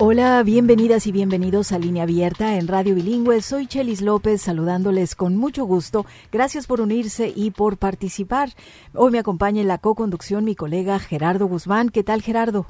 Hola, bienvenidas y bienvenidos a Línea Abierta en Radio Bilingüe. Soy Chelis López saludándoles con mucho gusto. Gracias por unirse y por participar. Hoy me acompaña en la co-conducción mi colega Gerardo Guzmán. ¿Qué tal, Gerardo?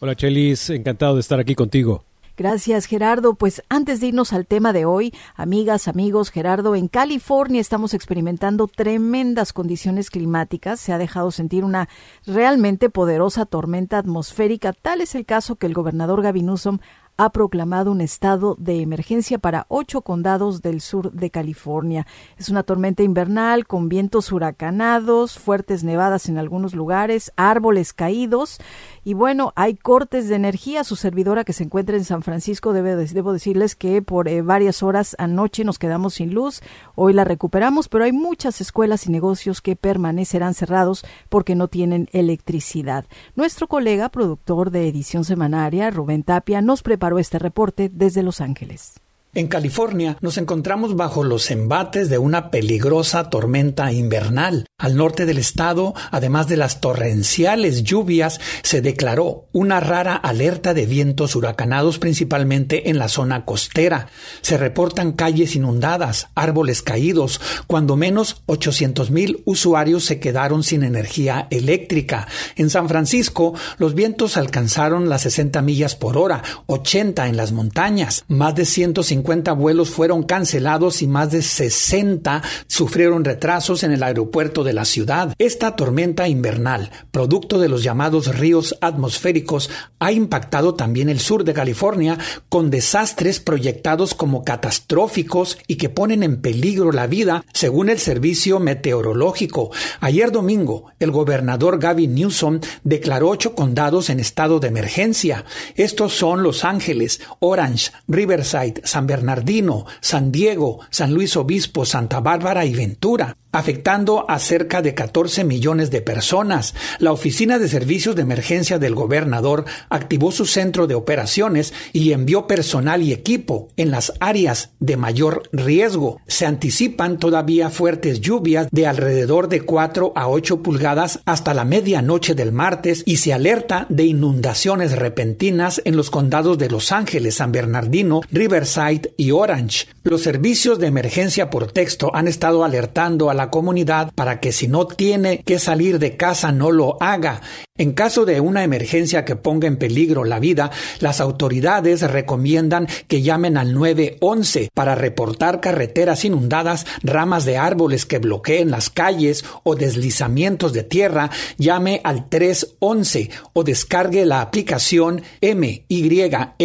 Hola, Chelis. Encantado de estar aquí contigo. Gracias, Gerardo. Pues antes de irnos al tema de hoy, amigas, amigos, Gerardo, en California estamos experimentando tremendas condiciones climáticas. Se ha dejado sentir una realmente poderosa tormenta atmosférica. Tal es el caso que el gobernador Gavin Newsom ha proclamado un estado de emergencia para ocho condados del sur de California. Es una tormenta invernal con vientos huracanados, fuertes nevadas en algunos lugares, árboles caídos y bueno, hay cortes de energía. Su servidora que se encuentra en San Francisco, debe, debo decirles que por eh, varias horas anoche nos quedamos sin luz. Hoy la recuperamos, pero hay muchas escuelas y negocios que permanecerán cerrados porque no tienen electricidad. Nuestro colega, productor de edición semanaria, Rubén Tapia, nos este reporte desde Los Ángeles. En California nos encontramos bajo los embates de una peligrosa tormenta invernal. Al norte del estado, además de las torrenciales lluvias, se declaró una rara alerta de vientos huracanados principalmente en la zona costera. Se reportan calles inundadas, árboles caídos, cuando menos 800 mil usuarios se quedaron sin energía eléctrica. En San Francisco, los vientos alcanzaron las 60 millas por hora, 80 en las montañas, más de 150 50 vuelos fueron cancelados y más de 60 sufrieron retrasos en el aeropuerto de la ciudad. Esta tormenta invernal, producto de los llamados ríos atmosféricos, ha impactado también el sur de California con desastres proyectados como catastróficos y que ponen en peligro la vida, según el servicio meteorológico. Ayer domingo, el gobernador Gavin Newsom declaró ocho condados en estado de emergencia. Estos son Los Ángeles, Orange, Riverside, San Bernardino, San Diego, San Luis Obispo, Santa Bárbara y Ventura afectando a cerca de 14 millones de personas. La Oficina de Servicios de Emergencia del gobernador activó su centro de operaciones y envió personal y equipo en las áreas de mayor riesgo. Se anticipan todavía fuertes lluvias de alrededor de 4 a 8 pulgadas hasta la medianoche del martes y se alerta de inundaciones repentinas en los condados de Los Ángeles, San Bernardino, Riverside y Orange. Los servicios de emergencia por texto han estado alertando a la comunidad para que si no tiene que salir de casa no lo haga. En caso de una emergencia que ponga en peligro la vida, las autoridades recomiendan que llamen al 911 para reportar carreteras inundadas, ramas de árboles que bloqueen las calles o deslizamientos de tierra. Llame al 311 o descargue la aplicación MYLA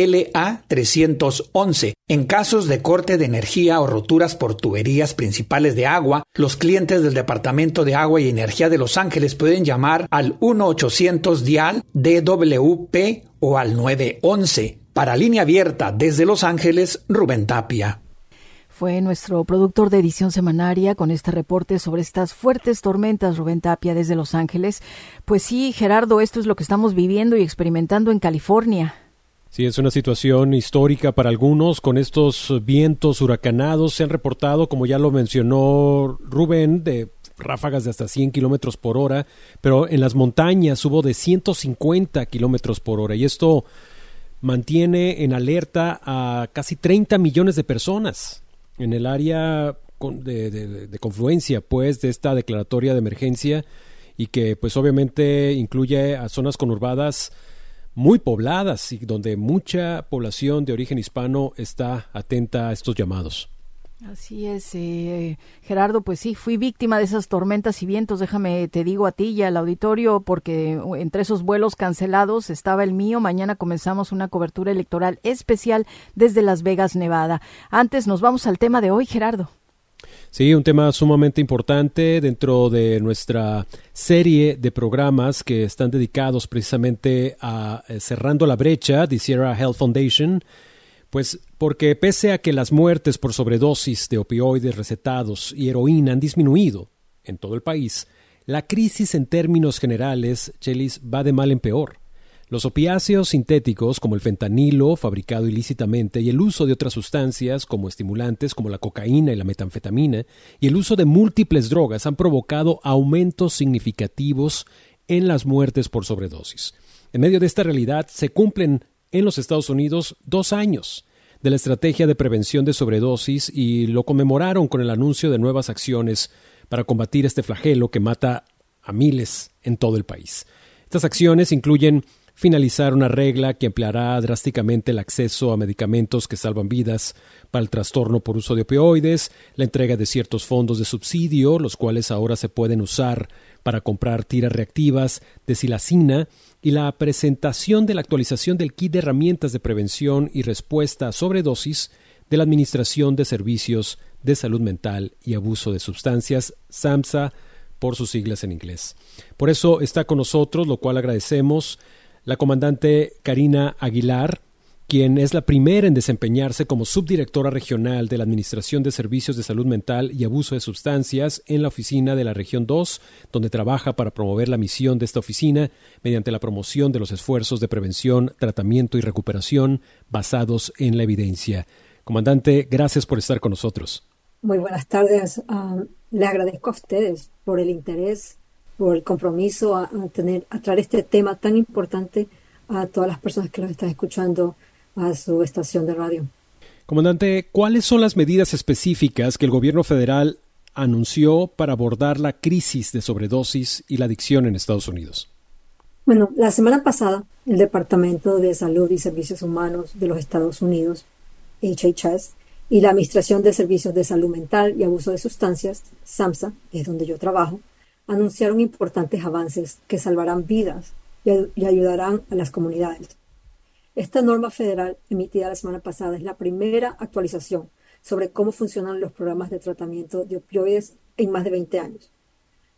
311. En casos de corte de energía o roturas por tuberías principales de agua, los clientes del Departamento de Agua y Energía de Los Ángeles pueden llamar al 1800 dial DWP o al 911. Para línea abierta desde Los Ángeles, Rubén Tapia fue nuestro productor de edición semanaria con este reporte sobre estas fuertes tormentas, Rubén Tapia, desde Los Ángeles. Pues sí, Gerardo, esto es lo que estamos viviendo y experimentando en California. Sí, es una situación histórica para algunos. Con estos vientos huracanados se han reportado, como ya lo mencionó Rubén, de ráfagas de hasta 100 kilómetros por hora, pero en las montañas hubo de 150 kilómetros por hora. Y esto mantiene en alerta a casi 30 millones de personas en el área de, de confluencia, pues, de esta declaratoria de emergencia y que, pues, obviamente incluye a zonas conurbadas muy pobladas y donde mucha población de origen hispano está atenta a estos llamados. Así es, eh, Gerardo, pues sí, fui víctima de esas tormentas y vientos, déjame, te digo a ti y al auditorio, porque entre esos vuelos cancelados estaba el mío, mañana comenzamos una cobertura electoral especial desde Las Vegas, Nevada. Antes nos vamos al tema de hoy, Gerardo. Sí, un tema sumamente importante dentro de nuestra serie de programas que están dedicados precisamente a eh, cerrando la brecha de Sierra Health Foundation Pues porque pese a que las muertes por sobredosis de opioides recetados y heroína han disminuido en todo el país, la crisis en términos generales, Chelis, va de mal en peor. Los opiáceos sintéticos como el fentanilo, fabricado ilícitamente, y el uso de otras sustancias como estimulantes como la cocaína y la metanfetamina, y el uso de múltiples drogas han provocado aumentos significativos en las muertes por sobredosis. En medio de esta realidad se cumplen en los Estados Unidos dos años de la estrategia de prevención de sobredosis y lo conmemoraron con el anuncio de nuevas acciones para combatir este flagelo que mata a miles en todo el país. Estas acciones incluyen finalizar una regla que empleará drásticamente el acceso a medicamentos que salvan vidas para el trastorno por uso de opioides, la entrega de ciertos fondos de subsidio, los cuales ahora se pueden usar para comprar tiras reactivas de silacina y la presentación de la actualización del kit de herramientas de prevención y respuesta a sobredosis de la Administración de Servicios de Salud Mental y Abuso de Sustancias, SAMSA, por sus siglas en inglés. Por eso está con nosotros, lo cual agradecemos, la comandante Karina Aguilar, quien es la primera en desempeñarse como subdirectora regional de la Administración de Servicios de Salud Mental y Abuso de Sustancias en la oficina de la Región 2, donde trabaja para promover la misión de esta oficina mediante la promoción de los esfuerzos de prevención, tratamiento y recuperación basados en la evidencia. Comandante, gracias por estar con nosotros. Muy buenas tardes. Ah, le agradezco a ustedes por el interés, por el compromiso a, tener, a traer este tema tan importante a todas las personas que los están escuchando a su estación de radio. Comandante, ¿cuáles son las medidas específicas que el gobierno federal anunció para abordar la crisis de sobredosis y la adicción en Estados Unidos? Bueno, la semana pasada, el Departamento de Salud y Servicios Humanos de los Estados Unidos, HHS, y la Administración de Servicios de Salud Mental y Abuso de Sustancias, SAMSA, que es donde yo trabajo, anunciaron importantes avances que salvarán vidas y ayudarán a las comunidades. Esta norma federal emitida la semana pasada es la primera actualización sobre cómo funcionan los programas de tratamiento de opioides en más de 20 años.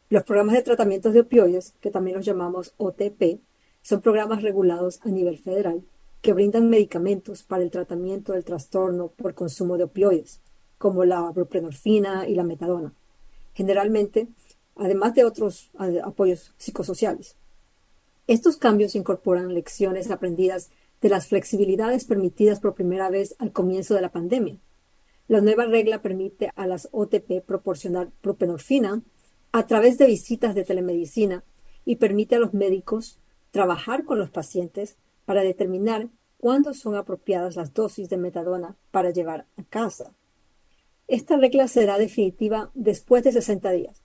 Los programas de tratamiento de opioides, que también los llamamos OTP, son programas regulados a nivel federal que brindan medicamentos para el tratamiento del trastorno por consumo de opioides, como la buprenorfina y la metadona, generalmente, además de otros apoyos psicosociales. Estos cambios incorporan lecciones aprendidas de las flexibilidades permitidas por primera vez al comienzo de la pandemia. La nueva regla permite a las OTP proporcionar propenorfina a través de visitas de telemedicina y permite a los médicos trabajar con los pacientes para determinar cuándo son apropiadas las dosis de metadona para llevar a casa. Esta regla será definitiva después de 60 días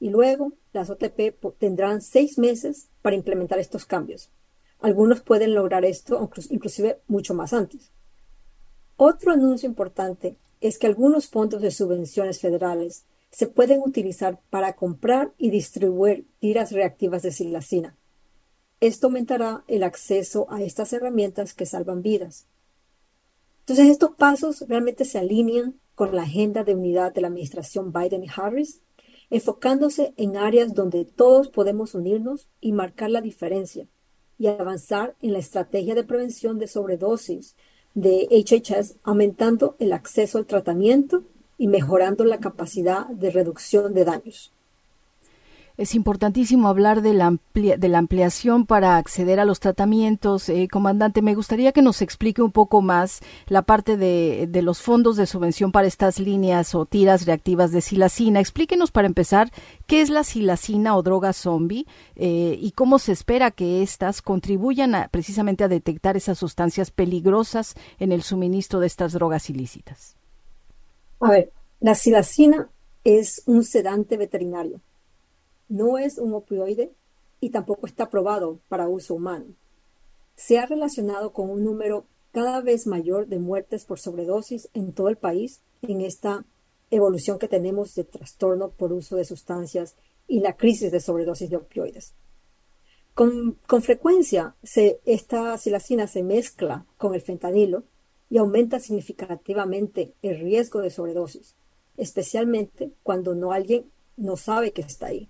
y luego las OTP tendrán seis meses para implementar estos cambios. Algunos pueden lograr esto inclusive mucho más antes. Otro anuncio importante es que algunos fondos de subvenciones federales se pueden utilizar para comprar y distribuir tiras reactivas de silacina. Esto aumentará el acceso a estas herramientas que salvan vidas. Entonces, estos pasos realmente se alinean con la agenda de unidad de la administración Biden y Harris, enfocándose en áreas donde todos podemos unirnos y marcar la diferencia y avanzar en la estrategia de prevención de sobredosis de HHS, aumentando el acceso al tratamiento y mejorando la capacidad de reducción de daños. Es importantísimo hablar de la, de la ampliación para acceder a los tratamientos. Eh, comandante, me gustaría que nos explique un poco más la parte de, de, los fondos de subvención para estas líneas o tiras reactivas de silacina. Explíquenos para empezar qué es la silacina o droga zombie eh, y cómo se espera que éstas contribuyan a, precisamente a detectar esas sustancias peligrosas en el suministro de estas drogas ilícitas. A ver, la silacina es un sedante veterinario no es un opioide y tampoco está aprobado para uso humano. Se ha relacionado con un número cada vez mayor de muertes por sobredosis en todo el país en esta evolución que tenemos de trastorno por uso de sustancias y la crisis de sobredosis de opioides. Con, frecuencia esta silacina se mezcla con el fentanilo y aumenta significativamente el riesgo de sobredosis, especialmente cuando no alguien no sabe que está ahí.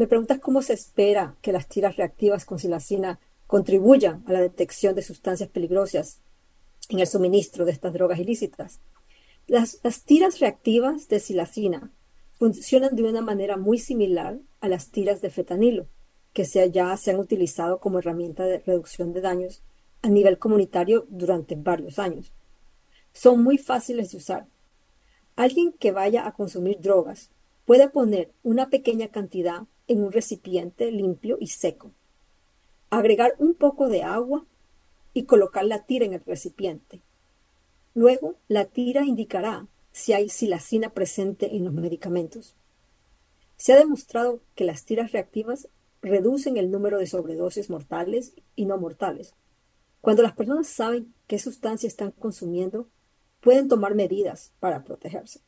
Me preguntas cómo se espera que las tiras reactivas con silacina contribuyan a la detección de sustancias peligrosas en el suministro de estas drogas ilícitas. Las, tiras reactivas de silacina funcionan de una manera muy similar a las tiras de fetanilo, que ya se han utilizado como herramienta de reducción de daños a nivel comunitario durante varios años. Son muy fáciles de usar. Alguien que vaya a consumir drogas puede poner una pequeña cantidad en un recipiente limpio y seco, agregar un poco de agua y colocar la tira en el recipiente. Luego, la tira indicará si hay silacina presente en los medicamentos. Se ha demostrado que las tiras reactivas reducen el número de sobredosis mortales y no mortales. Cuando las personas saben qué sustancia están consumiendo, pueden tomar medidas para protegerse.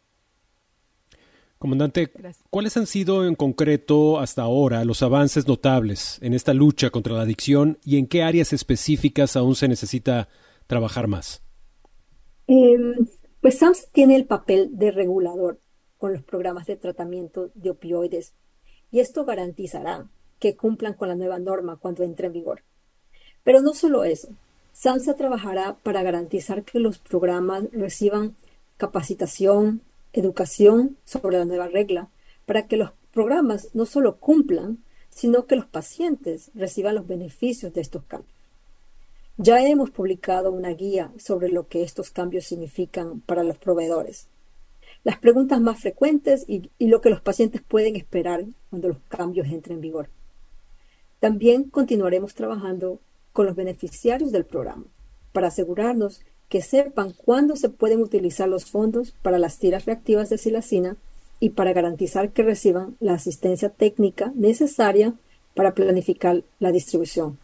Comandante, ¿cuáles han sido en concreto hasta ahora los avances notables en esta lucha contra la adicción y en qué áreas específicas aún se necesita trabajar más? Em, pues SAMS tiene el papel de regulador con los programas de tratamiento de opioides y esto garantizará que cumplan con la nueva norma cuando entre en vigor. Pero no solo eso, SAMSA trabajará para garantizar que los programas reciban capacitación, educación sobre la nueva regla, para que los programas no solo cumplan, sino que los pacientes reciban los beneficios de estos cambios. Ya hemos publicado una guía sobre lo que estos cambios significan para los proveedores, las preguntas más frecuentes y, lo que los pacientes pueden esperar cuando los cambios entren en vigor. También continuaremos trabajando con los beneficiarios del programa para asegurarnos que sepan cuándo se pueden utilizar los fondos para las tiras reactivas de silacina y para garantizar que reciban la asistencia técnica necesaria para planificar la distribución.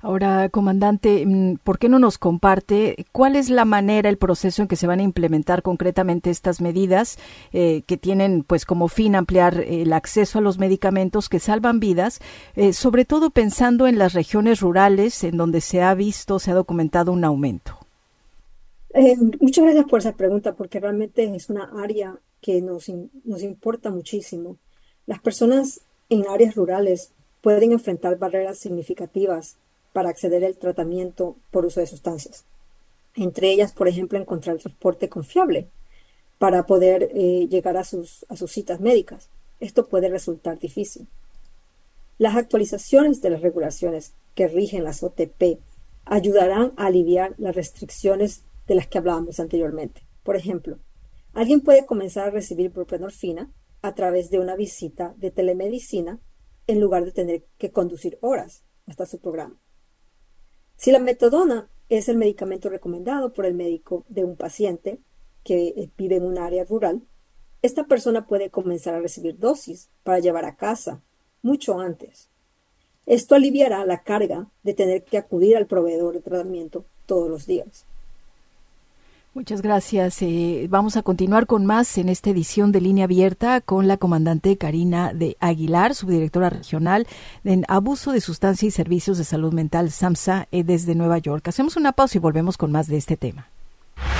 Ahora, comandante, mm, ¿por qué no nos comparte cuál es la manera, el proceso en que se van a implementar concretamente estas medidas eh, que tienen, pues, como fin ampliar el acceso a los medicamentos que salvan vidas, eh, sobre todo pensando en las regiones rurales en donde se ha visto, se ha documentado un aumento? Eh, muchas gracias por esa pregunta, porque realmente es una área que nos, nos importa muchísimo. Las personas en áreas rurales pueden enfrentar barreras significativas para acceder al tratamiento por uso de sustancias. Entre ellas, por ejemplo, encontrar transporte confiable para poder eh, llegar a sus, a sus citas médicas. Esto puede resultar difícil. Las actualizaciones de las regulaciones que rigen las OTP ayudarán a aliviar las restricciones de las que hablábamos anteriormente. Por ejemplo, alguien puede comenzar a recibir buprenorfina a través de una visita de telemedicina en lugar de tener que conducir horas hasta su programa. Si la metadona es el medicamento recomendado por el médico de un paciente que eh, vive en un área rural, esta persona puede comenzar a recibir dosis para llevar a casa mucho antes. Esto aliviará la carga de tener que acudir al proveedor de tratamiento todos los días. Muchas gracias. Eh, vamos a continuar con más en esta edición de Línea Abierta con la comandante Karina de Aguilar, subdirectora regional en Abuso de Sustancia y Servicios de Salud Mental, SAMSA, eh, desde Nueva York. Hacemos una pausa y volvemos con más de este tema.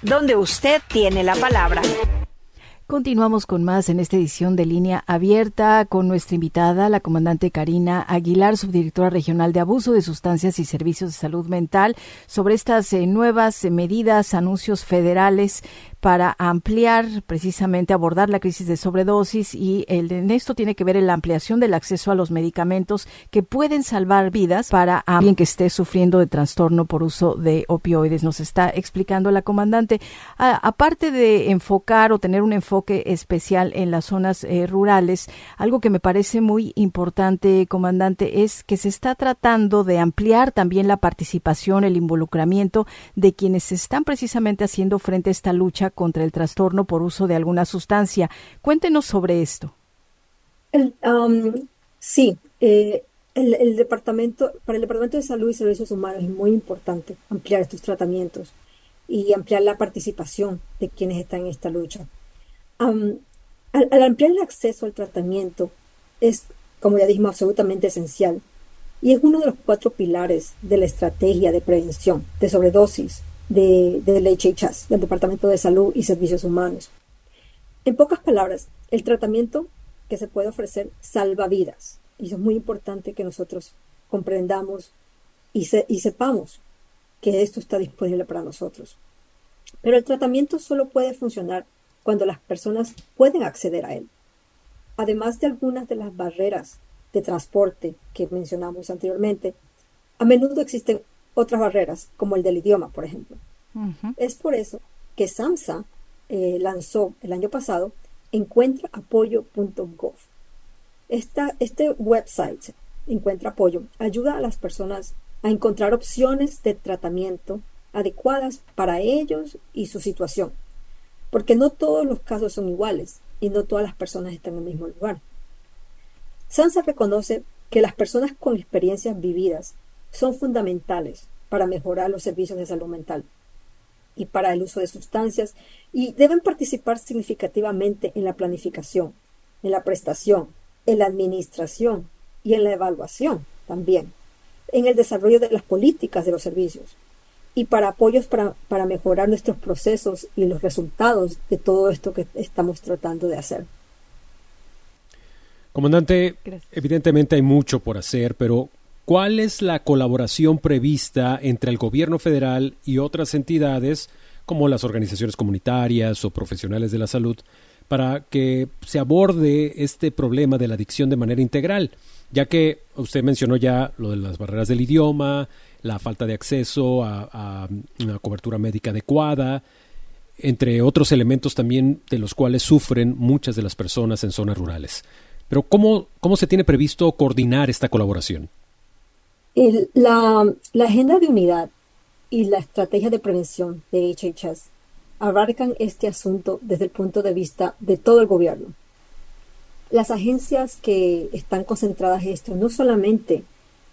Donde usted tiene la palabra. Continuamos con más en esta edición de línea abierta con nuestra invitada, la comandante Karina Aguilar, subdirectora regional de abuso de sustancias y servicios de salud mental, sobre estas eh, nuevas medidas, anuncios federales para ampliar, precisamente abordar la crisis de sobredosis y el, en esto tiene que ver la ampliación del acceso a los medicamentos que pueden salvar vidas para alguien que esté sufriendo de trastorno por uso de opioides. Nos está explicando la comandante. aparte de enfocar o tener un enfoque especial en las zonas eh, rurales, algo que me parece muy importante, comandante, es que se está tratando de ampliar también la participación, el involucramiento de quienes están precisamente haciendo frente a esta lucha contra el trastorno por uso de alguna sustancia. Cuéntenos sobre esto. Um, sí, eh, el, departamento, para el Departamento de Salud y Servicios Humanos es muy importante ampliar estos tratamientos y ampliar la participación de quienes están en esta lucha. al, ampliar el acceso al tratamiento es, como ya dijimos, absolutamente esencial y es uno de los cuatro pilares de la estrategia de prevención de sobredosis de, del HHS, del Departamento de Salud y Servicios Humanos. En pocas palabras, el tratamiento que se puede ofrecer salva vidas y es muy importante que nosotros comprendamos y, y sepamos que esto está disponible para nosotros. Pero el tratamiento solo puede funcionar cuando las personas pueden acceder a él. Además de algunas de las barreras de transporte que mencionamos anteriormente, a menudo existen otras barreras, como el del idioma, por ejemplo. Es por eso que SAMSA eh, lanzó el año pasado encuentraapoyo.gov, este website, Encuentra Apoyo, ayuda a las personas a encontrar opciones de tratamiento adecuadas para ellos y su situación, porque no todos los casos son iguales y no todas las personas están en el mismo lugar. Sansa reconoce que las personas con experiencias vividas son fundamentales para mejorar los servicios de salud mental y para el uso de sustancias y deben participar significativamente en la planificación, en la prestación, en la administración y en la evaluación también, en el desarrollo de las políticas de los servicios y para apoyos para, para mejorar nuestros procesos y los resultados de todo esto que estamos tratando de hacer. Comandante, evidentemente hay mucho por hacer, pero ¿cuál es la colaboración prevista entre el gobierno federal y otras entidades como las organizaciones comunitarias o profesionales de la salud para que se aborde este problema de la adicción de manera integral, ya que usted mencionó ya lo de las barreras del idioma, la falta de acceso a, una cobertura médica adecuada, entre otros elementos también de los cuales sufren muchas de las personas en zonas rurales. Pero ¿cómo, cómo se tiene previsto coordinar esta colaboración? La, agenda de unidad y la estrategia de prevención de HHS abarcan este asunto desde el punto de vista de todo el gobierno. Las agencias que están concentradas en esto no solamente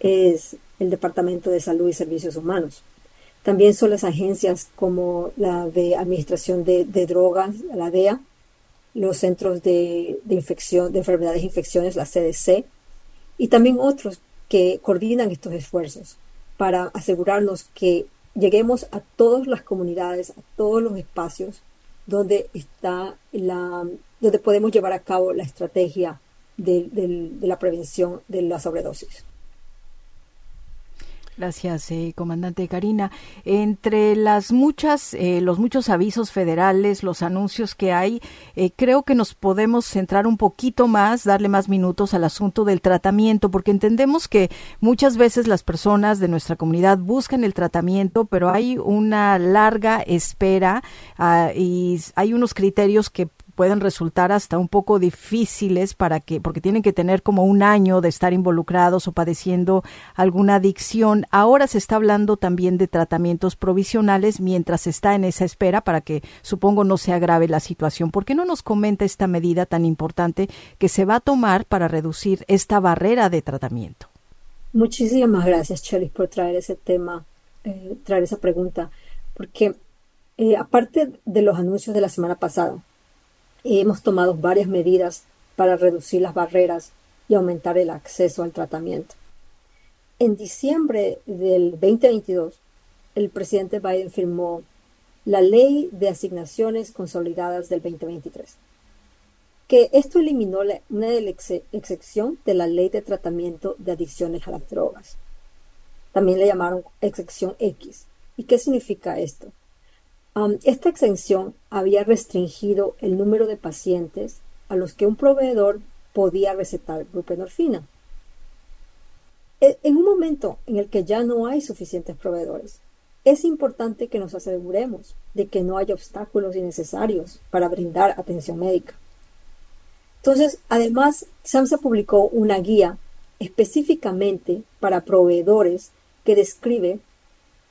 es el Departamento de Salud y Servicios Humanos, también son las agencias como la de Administración de, Drogas, la DEA, los Centros de, de, Infección, de Enfermedades e Infecciones, la CDC, y también otros que coordinan estos esfuerzos para asegurarnos que lleguemos a todas las comunidades, a todos los espacios donde está la, donde podemos llevar a cabo la estrategia de, de la prevención de la sobredosis. Gracias, eh, comandante Karina. Entre las muchas, eh, los muchos avisos federales, los anuncios que hay, eh, creo que nos podemos centrar un poquito más, darle más minutos al asunto del tratamiento, porque entendemos que muchas veces las personas de nuestra comunidad buscan el tratamiento, pero hay una larga espera ah, y hay unos criterios que pueden resultar hasta un poco difíciles para que, porque tienen que tener como un año de estar involucrados o padeciendo alguna adicción. Ahora se está hablando también de tratamientos provisionales mientras está en esa espera para que supongo no se agrave la situación. ¿Por qué no nos comenta esta medida tan importante que se va a tomar para reducir esta barrera de tratamiento? Muchísimas gracias, Chelis, por traer ese tema, eh, traer esa pregunta, porque eh, aparte de los anuncios de la semana pasada, hemos tomado varias medidas para reducir las barreras y aumentar el acceso al tratamiento. En diciembre del 2022, el presidente Biden firmó la Ley de Asignaciones Consolidadas del 2023, que esto eliminó una excepción de la Ley de Tratamiento de Adicciones a las Drogas. También le llamaron excepción X. ¿Y qué significa esto? Esta exención había restringido el número de pacientes a los que un proveedor podía recetar buprenorfina. E, en un momento en el que ya no hay suficientes proveedores, es importante que nos aseguremos de que no haya obstáculos innecesarios para brindar atención médica. Entonces, además, SAMSA publicó una guía específicamente para proveedores que describe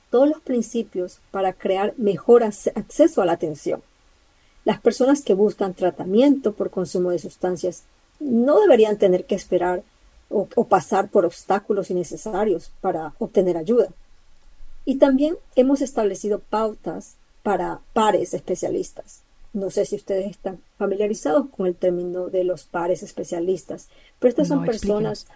todos los principios para crear mejor acceso a la atención. Las personas que buscan tratamiento por consumo de sustancias no deberían tener que esperar o, o pasar por obstáculos innecesarios para obtener ayuda. Y también hemos establecido pautas para pares especialistas. No sé si ustedes están familiarizados con el término de los pares especialistas, pero estas son personas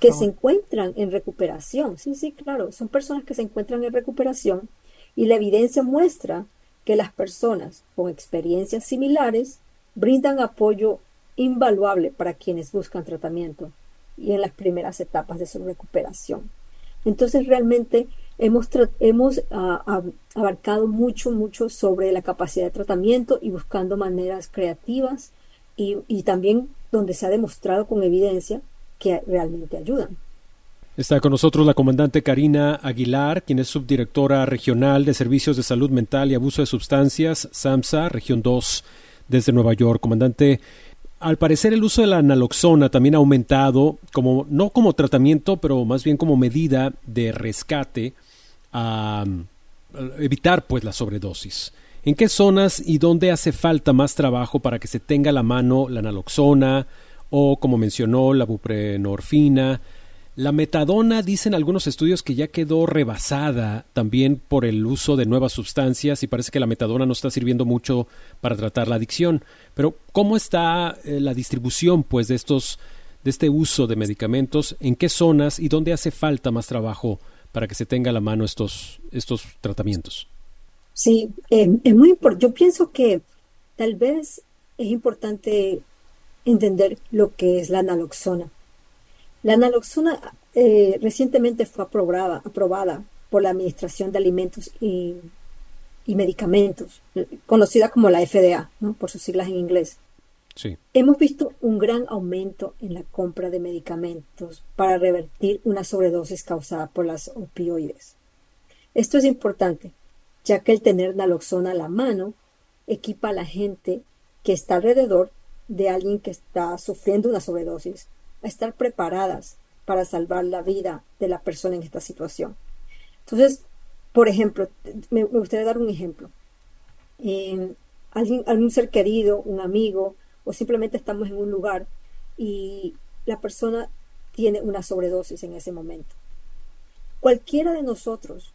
que se encuentran en recuperación. Sí, sí, claro, son personas que se encuentran en recuperación y la evidencia muestra que las personas con experiencias similares brindan apoyo invaluable para quienes buscan tratamiento y en las primeras etapas de su recuperación. Entonces realmente hemos, hemos ah, abarcado mucho, mucho sobre la capacidad de tratamiento y buscando maneras creativas y, y también donde se ha demostrado con evidencia que realmente ayudan. Está con nosotros la comandante Karina Aguilar, quien es subdirectora regional de Servicios de Salud Mental y Abuso de Sustancias, SAMSA, región 2, desde Nueva York. Comandante, al parecer el uso de la naloxona también ha aumentado, como, no como tratamiento, pero más bien como medida de rescate a, evitar pues la sobredosis. ¿En qué zonas y dónde hace falta más trabajo para que se tenga a la mano la naloxona o, como mencionó, la buprenorfina? La metadona, dicen algunos estudios que ya quedó rebasada también por el uso de nuevas sustancias y parece que la metadona no está sirviendo mucho para tratar la adicción. Pero ¿cómo está eh, la distribución pues de estos de este uso de medicamentos? ¿En qué zonas y dónde hace falta más trabajo para que se tenga a la mano estos estos tratamientos? Sí, eh, es muy importante. Yo pienso que tal vez es importante entender lo que es la naloxona la naloxona eh, recientemente fue aprobada, aprobada por la Administración de Alimentos y, Medicamentos, conocida como la FDA, por sus siglas en inglés. Sí. Hemos visto un gran aumento en la compra de medicamentos para revertir una sobredosis causada por las opioides. Esto es importante, ya que el tener naloxona a la mano equipa a la gente que está alrededor de alguien que está sufriendo una sobredosis a estar preparadas para salvar la vida de la persona en esta situación. Entonces, por ejemplo, me, gustaría dar un ejemplo. alguien, algún ser querido, un amigo, o simplemente estamos en un lugar y la persona tiene una sobredosis en ese momento. Cualquiera de nosotros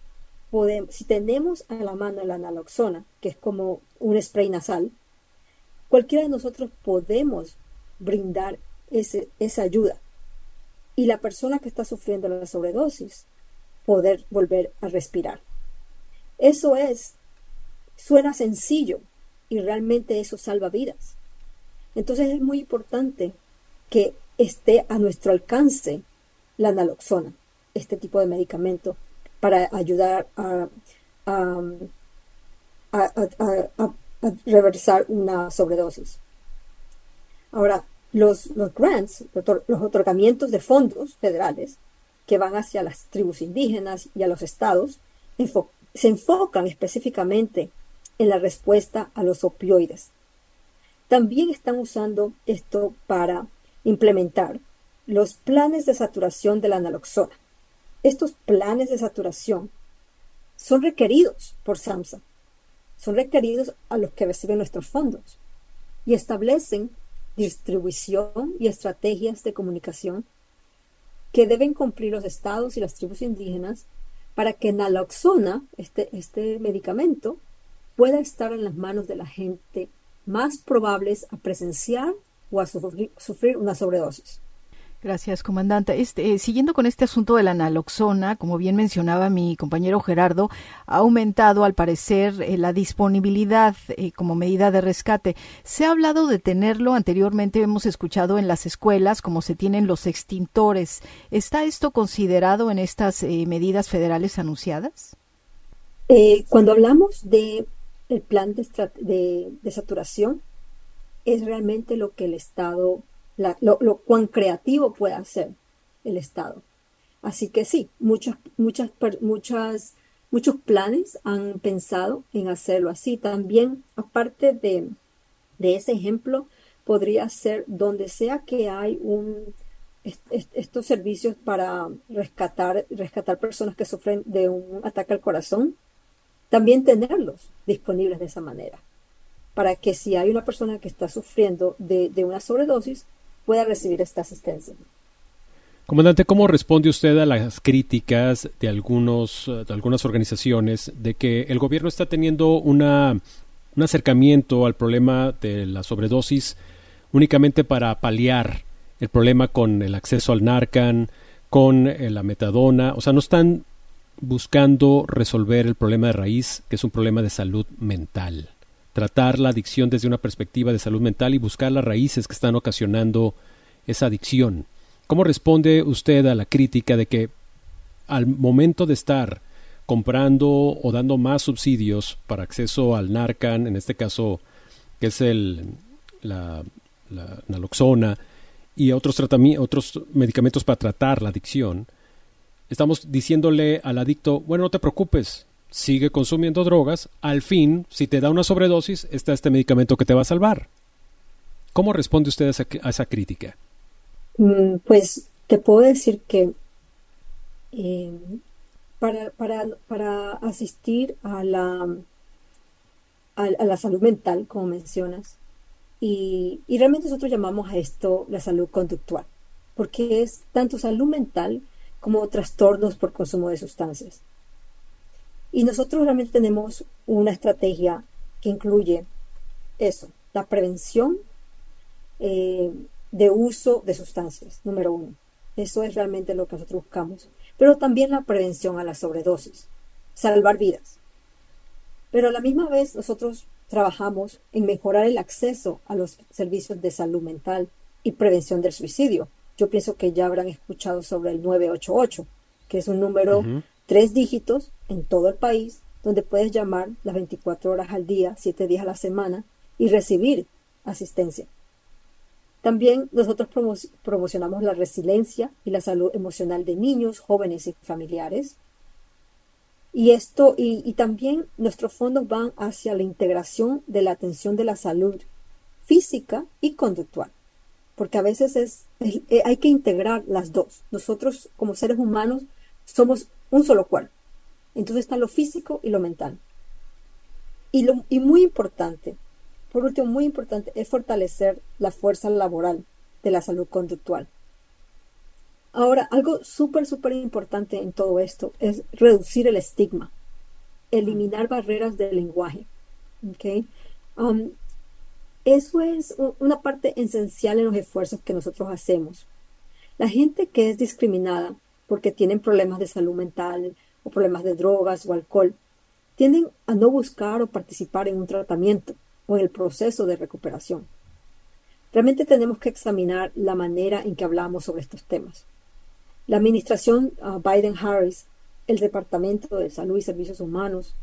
podemos, si tenemos a la mano la naloxona, que es como un spray nasal, cualquiera de nosotros podemos brindar esa ayuda. Y la persona que está sufriendo la sobredosis, poder volver a respirar. Eso es, suena sencillo y realmente eso salva vidas. Entonces es muy importante que esté a nuestro alcance la naloxona, este tipo de medicamento, para ayudar a, a, a reversar una sobredosis. Ahora, los, grants, los otorgamientos de fondos federales que van hacia las tribus indígenas y a los estados, se enfocan específicamente en la respuesta a los opioides. También están usando esto para implementar los planes de saturación de la naloxona. Estos planes de saturación son requeridos por SAMSA, son requeridos a los que reciben nuestros fondos y establecen distribución y estrategias de comunicación que deben cumplir los estados y las tribus indígenas para que naloxona, este, este medicamento, pueda estar en las manos de la gente más probables a presenciar o a sufrir una sobredosis. Gracias, comandante. Este, eh, siguiendo con este asunto de la naloxona, como bien mencionaba mi compañero Gerardo, ha aumentado al parecer eh, la disponibilidad eh, como medida de rescate. Se ha hablado de tenerlo anteriormente, hemos escuchado en las escuelas como se tienen los extintores. ¿Está esto considerado en estas medidas federales anunciadas? cuando hablamos de el plan de, de saturación, es realmente lo que el Estado lo, cuán creativo puede ser el Estado. Así que sí, muchas, muchas, muchas, muchos planes han pensado en hacerlo así. También, aparte de, de ese ejemplo, podría ser donde sea que hay un estos servicios para rescatar, rescatar personas que sufren de un ataque al corazón, también tenerlos disponibles de esa manera, para que si hay una persona que está sufriendo de, de una sobredosis, pueda recibir esta asistencia. Comandante, ¿cómo responde usted a las críticas de, algunos, de algunas organizaciones de que el gobierno está teniendo una, un acercamiento al problema de la sobredosis únicamente para paliar el problema con el acceso al Narcan, con eh, la metadona? O sea, no están buscando resolver el problema de raíz, que es un problema de salud mental. Tratar la adicción desde una perspectiva de salud mental y buscar las raíces que están ocasionando esa adicción. ¿Cómo responde usted a la crítica de que al momento de estar comprando o dando más subsidios para acceso al Narcan, en este caso que es el, la, naloxona y otros, otros medicamentos para tratar la adicción, estamos diciéndole al adicto, bueno, no te preocupes, sigue consumiendo drogas, al fin, si te da una sobredosis, está este medicamento que te va a salvar. ¿Cómo responde usted a esa crítica? Mm, pues te puedo decir que eh, para, para, asistir a la, a, la salud mental, como mencionas, y, y, realmente nosotros llamamos a esto la salud conductual, porque es tanto salud mental como trastornos por consumo de sustancias. Y nosotros realmente tenemos una estrategia que incluye eso, la prevención, eh, de uso de sustancias, número uno. Eso es realmente lo que nosotros buscamos. Pero también la prevención a la sobredosis, salvar vidas. Pero a la misma vez nosotros trabajamos en mejorar el acceso a los servicios de salud mental y prevención del suicidio. Yo pienso que ya habrán escuchado sobre el 988, que es un número tres dígitos en todo el país, donde puedes llamar las 24 horas al día, siete días a la semana y recibir asistencia. También nosotros promocionamos la resiliencia y la salud emocional de niños, jóvenes y familiares. Y esto, y, también nuestros fondos van hacia la integración de la atención de la salud física y conductual. Porque a veces es, eh, hay que integrar las dos. Nosotros, como seres humanos, somos un solo cuerpo. Entonces está lo físico y lo mental. Y, lo, y muy importante, por último, muy importante, es fortalecer la fuerza laboral de la salud conductual. Ahora, algo súper, súper importante en todo esto es reducir el estigma, eliminar barreras del lenguaje. Um, eso es una parte esencial en los esfuerzos que nosotros hacemos. La gente que es discriminada porque tienen problemas de salud mental o problemas de drogas o alcohol, tienden a no buscar o participar en un tratamiento o en el proceso de recuperación. Realmente tenemos que examinar la manera en que hablamos sobre estos temas. La administración uh, Biden-Harris, el Departamento de Salud y Servicios Humanos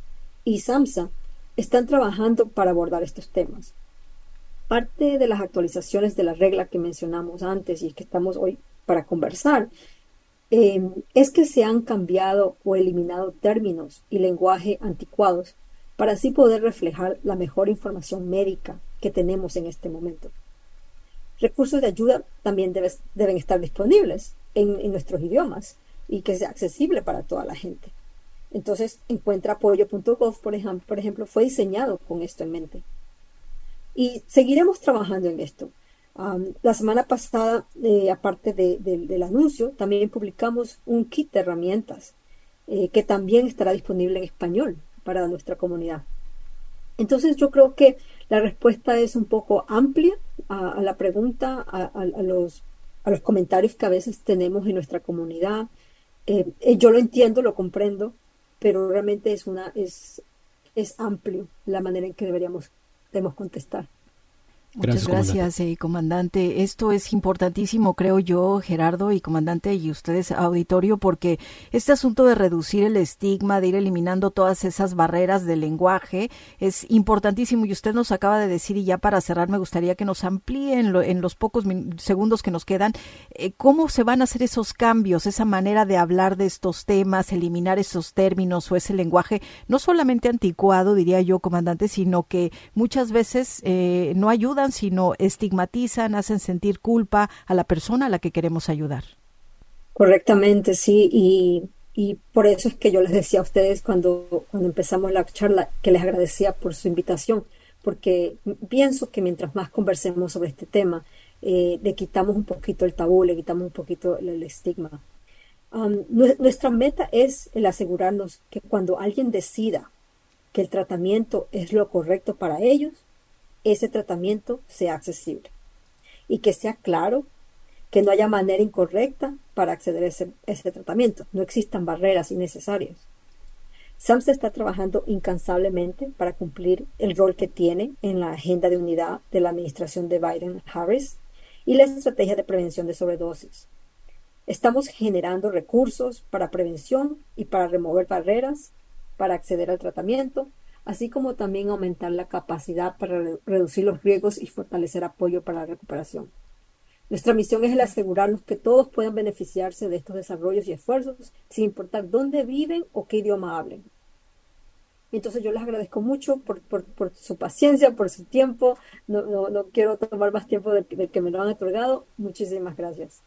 y SAMSA están trabajando para abordar estos temas. Parte de las actualizaciones de la regla que mencionamos antes y que estamos hoy para conversar eh, es que se han cambiado o eliminado términos y lenguaje anticuados para así poder reflejar la mejor información médica que tenemos en este momento. Recursos de ayuda también deben estar disponibles en, nuestros idiomas y que sea accesible para toda la gente. Entonces, encuentraapoyo.gov, por por ejemplo, fue diseñado con esto en mente. Y seguiremos trabajando en esto. La semana pasada, eh, aparte del anuncio, también publicamos un kit de herramientas eh, que también estará disponible en español para nuestra comunidad. Entonces yo creo que la respuesta es un poco amplia a, la pregunta, a, los, comentarios que a veces tenemos en nuestra comunidad. Eh, yo lo entiendo, lo comprendo, pero realmente es, una, es, es amplio la manera en que deberíamos debemos contestar. Muchas gracias, comandante. Eh, comandante. Esto es importantísimo, creo yo, Gerardo y comandante y ustedes, auditorio, porque este asunto de reducir el estigma, de ir eliminando todas esas barreras del lenguaje, es importantísimo. Y usted nos acaba de decir, y ya para cerrar, me gustaría que nos amplíen en los pocos segundos que nos quedan, eh, cómo se van a hacer esos cambios, esa manera de hablar de estos temas, eliminar esos términos o ese lenguaje, no solamente anticuado, diría yo, comandante, sino que muchas veces eh, no ayuda sino estigmatizan, hacen sentir culpa a la persona a la que queremos ayudar. Correctamente, sí, y, por eso es que yo les decía a ustedes cuando, cuando empezamos la charla que les agradecía por su invitación, porque pienso que mientras más conversemos sobre este tema, eh, le quitamos un poquito el tabú, le quitamos un poquito el, estigma. Nuestra meta es el asegurarnos que cuando alguien decida que el tratamiento es lo correcto para ellos, ese tratamiento sea accesible y que sea claro que no haya manera incorrecta para acceder a ese, tratamiento, no existan barreras innecesarias. SAMSA está trabajando incansablemente para cumplir el rol que tiene en la agenda de unidad de la administración de Biden-Harris y la estrategia de prevención de sobredosis. Estamos generando recursos para prevención y para remover barreras para acceder al tratamiento, así como también aumentar la capacidad para reducir los riesgos y fortalecer apoyo para la recuperación. Nuestra misión es el asegurarnos que todos puedan beneficiarse de estos desarrollos y esfuerzos sin importar dónde viven o qué idioma hablen. Entonces yo les agradezco mucho por, su paciencia, por su tiempo. No, no, quiero tomar más tiempo del, que me lo han otorgado. Muchísimas gracias.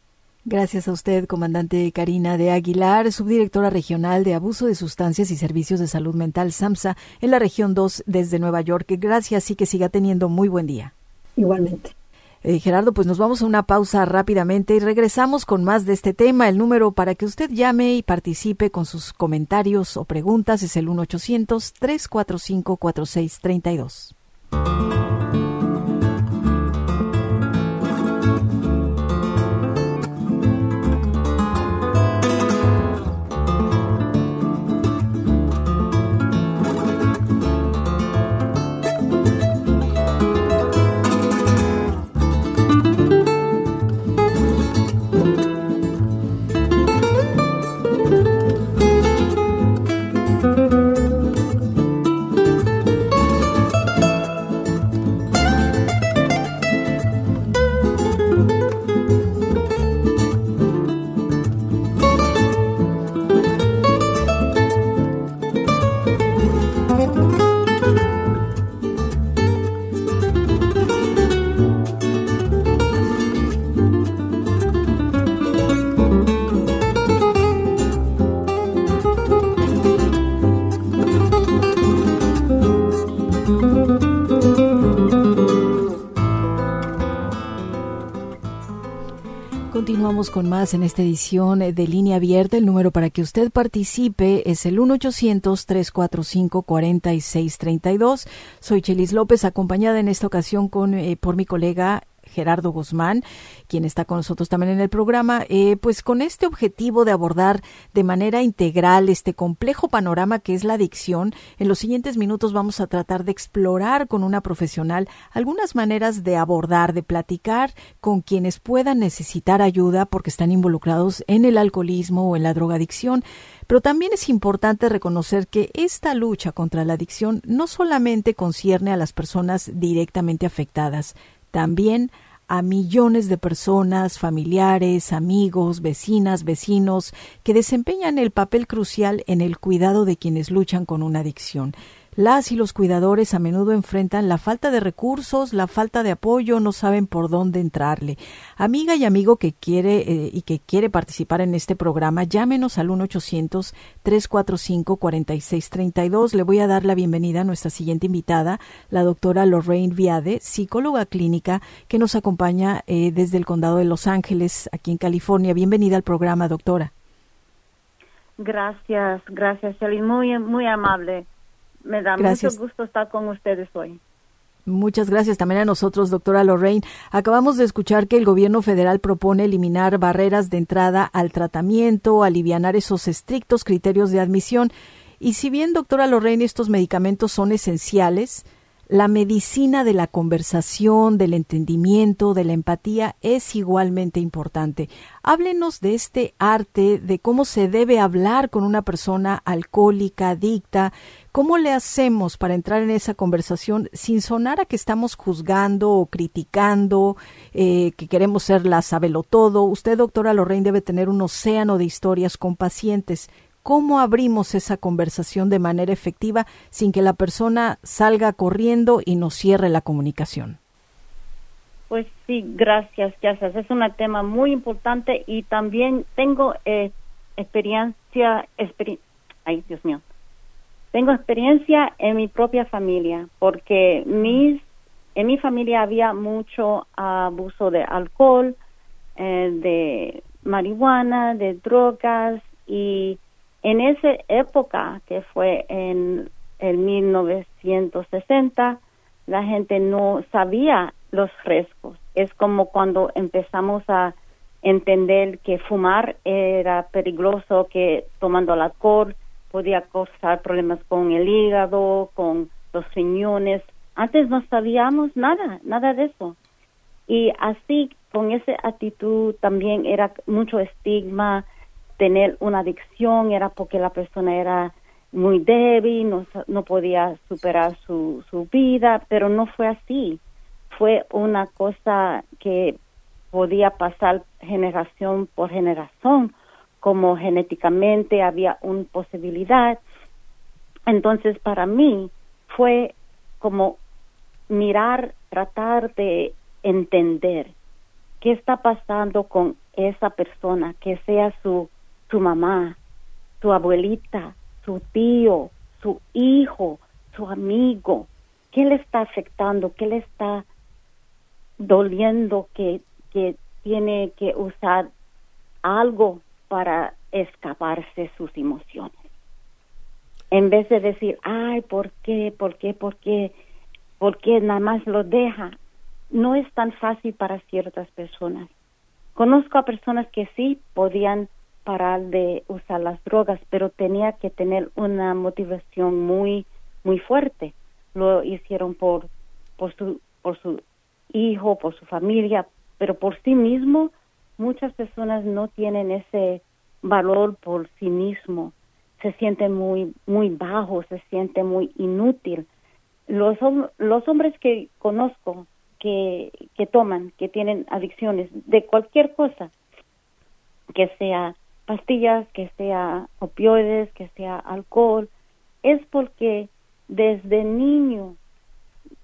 Gracias a usted, comandante Karina de Aguilar, subdirectora regional de Abuso de Sustancias y Servicios de Salud Mental SAMSA en la región 2 desde Nueva York. Gracias y que siga teniendo muy buen día. Igualmente. Eh, Gerardo, pues nos vamos a una pausa rápidamente y regresamos con más de este tema. El número para que usted llame y participe con sus comentarios o preguntas es el 1-800-345-4632. Continuamos con más en esta edición de Línea Abierta. El número para que usted participe es el 1-800-345-4632. Soy Chelis López, acompañada en esta ocasión con, eh, por mi colega Gerardo Guzmán, quien está con nosotros también en el programa, eh, pues con este objetivo de abordar de manera integral este complejo panorama que es la adicción. En los siguientes minutos vamos a tratar de explorar con una profesional algunas maneras de abordar, de platicar con quienes puedan necesitar ayuda porque están involucrados en el alcoholismo o en la drogadicción. Pero también es importante reconocer que esta lucha contra la adicción no solamente concierne a las personas directamente afectadas, también a millones de personas, familiares, amigos, vecinas, vecinos, que desempeñan el papel crucial en el cuidado de quienes luchan con una adicción. Las y los cuidadores a menudo enfrentan la falta de recursos, la falta de apoyo, no saben por dónde entrarle. Amiga y amigo que quiere eh, y que quiere participar en este programa, llámenos al 1-800-345-4632. Le voy a dar la bienvenida a nuestra siguiente invitada, la doctora Lorraine Viade, psicóloga clínica que nos acompaña eh, desde el condado de Los Ángeles, aquí en California. Bienvenida al programa, doctora. Gracias, gracias, Shelly. Muy, muy amable. Me da mucho gusto estar con ustedes hoy. Muchas gracias también a nosotros, doctora Lorraine. Acabamos de escuchar que el gobierno federal propone eliminar barreras de entrada al tratamiento, alivianar esos estrictos criterios de admisión. Y si bien, doctora Lorraine, estos medicamentos son esenciales, la medicina de la conversación, del entendimiento, de la empatía es igualmente importante. Háblenos de este arte, de cómo se debe hablar con una persona alcohólica, adicta, cómo le hacemos para entrar en esa conversación sin sonar a que estamos juzgando o criticando, eh, que queremos ser la todo. Usted, doctora Lorraine, debe tener un océano de historias con pacientes ¿Cómo abrimos esa conversación de manera efectiva sin que la persona salga corriendo y nos cierre la comunicación? Pues sí, gracias, gracias. Es un tema muy importante y también tengo eh, experiencia, ay Dios mío, tengo experiencia en mi propia familia porque mis en mi familia había mucho abuso de alcohol, eh, de marihuana, de drogas y en esa época que fue en el 1960 la gente no sabía los riesgos. Es como cuando empezamos a entender que fumar era peligroso, que tomando alcohol podía causar problemas con el hígado, con los riñones. Antes no sabíamos nada, nada de eso. Y así, con esa actitud también era mucho estigma, tener una adicción era porque la persona era muy débil, no, no podía superar su, su vida, pero no fue así. Fue una cosa que podía pasar generación por generación, como genéticamente había una posibilidad. Entonces, para mí fue como mirar, tratar de entender qué está pasando con esa persona, que sea su, su mamá, su abuelita, su tío, su hijo, su amigo, qué le está afectando, qué le está doliendo que, que tiene que usar algo para escaparse sus emociones. En vez de decir, ay, ¿por qué? ¿Por qué? ¿Por qué? ¿Por qué nada más lo deja? No es tan fácil para ciertas personas. Conozco a personas que sí podían parar de usar las drogas, pero tenía que tener una motivación muy muy fuerte. Lo hicieron por por su por su hijo, por su familia, pero por sí mismo muchas personas no tienen ese valor por sí mismo. Se sienten muy muy bajos, se sienten muy inútil. Los los hombres que conozco que que toman, que tienen adicciones de cualquier cosa, que sea pastillas, que sea opioides, que sea alcohol, es porque desde niño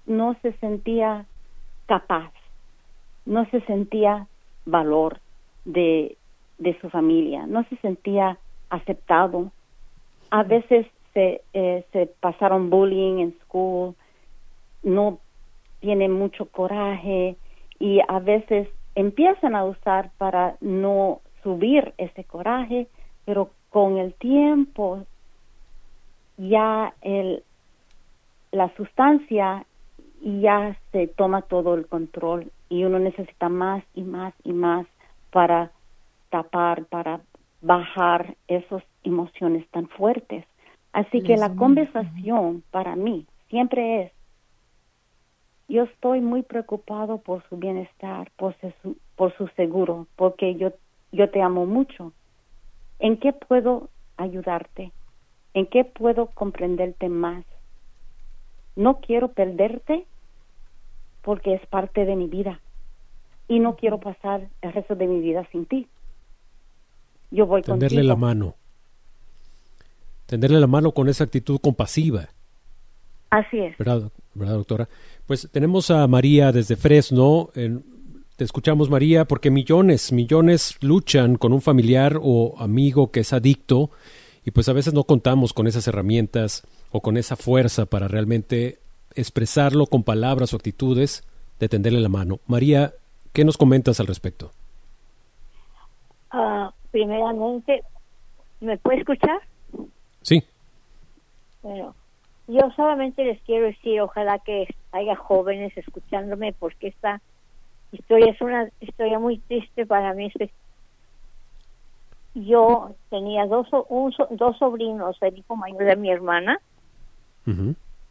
no se sentía capaz, no se sentía valor de, de su familia, no se sentía aceptado. A veces se, eh, se pasaron bullying en school, no tiene mucho coraje y a veces empiezan a usar para no subir ese coraje, pero con el tiempo ya el, la sustancia ya se toma todo el control y uno necesita más y más y más para tapar, para bajar esas emociones tan fuertes. Así que la conversación para mí siempre es, yo estoy muy preocupado por su bienestar, por su, por su seguro, porque yo yo te amo mucho. ¿En qué puedo ayudarte? ¿En qué puedo comprenderte más? No quiero perderte porque es parte de mi vida y no quiero pasar el resto de mi vida sin ti. Yo voy Tenderle la mano. Tenderle la mano con esa actitud compasiva. Así es. ¿Verdad, ¿verdad doctora? Pues tenemos a María desde Fresno. En, te escuchamos, María, porque millones, millones luchan con un familiar o amigo que es adicto y pues a veces no contamos con esas herramientas o con esa fuerza para realmente expresarlo con palabras o actitudes, de tenderle la mano. María, ¿qué nos comentas al respecto? Uh, primeramente, ¿me puede escuchar? Sí. Bueno, yo solamente les quiero decir, ojalá que haya jóvenes escuchándome porque esta historia es una historia muy triste para mí. Yo tenía dos, dos sobrinos, el hijo mayor de mi hermana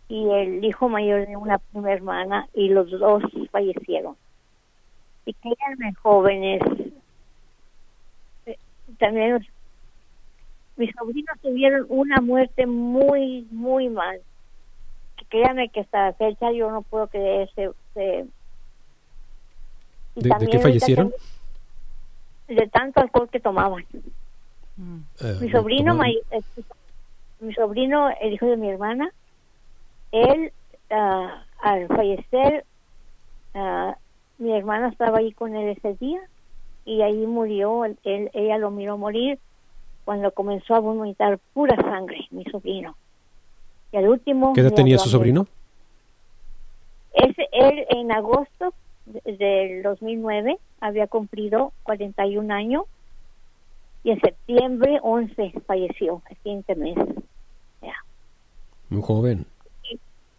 y el hijo mayor de una prima hermana, y los dos fallecieron. Y créanme, jóvenes, eh, también mis sobrinos tuvieron una muerte muy, muy mal. Créanme que hasta la fecha yo no puedo creer ese, ¿De, qué fallecieron? De tanto alcohol que tomaban. Eh, mi sobrino, eh, mi sobrino, el hijo de mi hermana, él ah, al fallecer, uh, mi hermana estaba ahí con él ese día y ahí murió, él, ella lo miró morir cuando comenzó a vomitar pura sangre, mi sobrino. Y al último... ¿Qué edad tenía su sobrino? Ese él en agosto del 2009 había cumplido 41 años y en septiembre 11 falleció, el siguiente mes. Muy joven.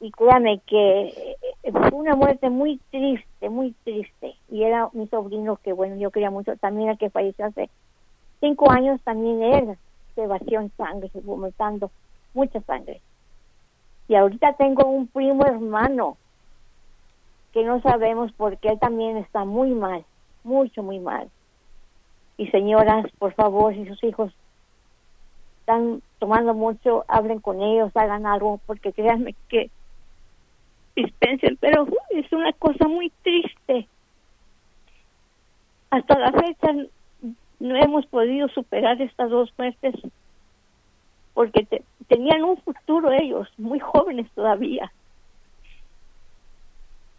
Y, créame que eh, fue una muerte muy triste, muy triste. Y era mi sobrino que, bueno, yo quería mucho, también el que falleció hace cinco años, también él se vació en sangre, vomitando mucha sangre. Y ahorita tengo un primo hermano que no sabemos porque él también está muy mal, mucho, muy mal. Y señoras, por favor, si sus hijos están tomando mucho, hablen con ellos, hagan algo, porque créanme que dispensen, pero es una cosa muy triste. Hasta la fecha no hemos podido superar estas dos muertes porque tenían un futuro ellos, muy jóvenes todavía.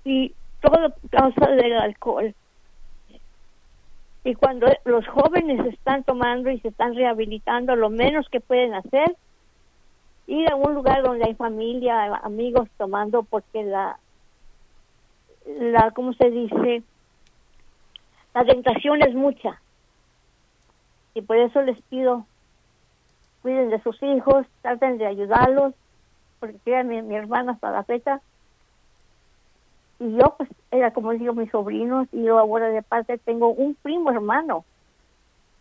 Y todo causa del alcohol. Y cuando los jóvenes están tomando y se están rehabilitando, lo menos que pueden hacer, ir a un lugar donde hay familia, amigos tomando, porque la, la, ¿cómo se dice? La tentación es mucha. Y por eso les pido, cuiden de sus hijos, traten de ayudarlos, porque mi, mi hermana hasta la fecha y yo pues era como digo mis sobrinos y yo ahora de parte tengo un primo hermano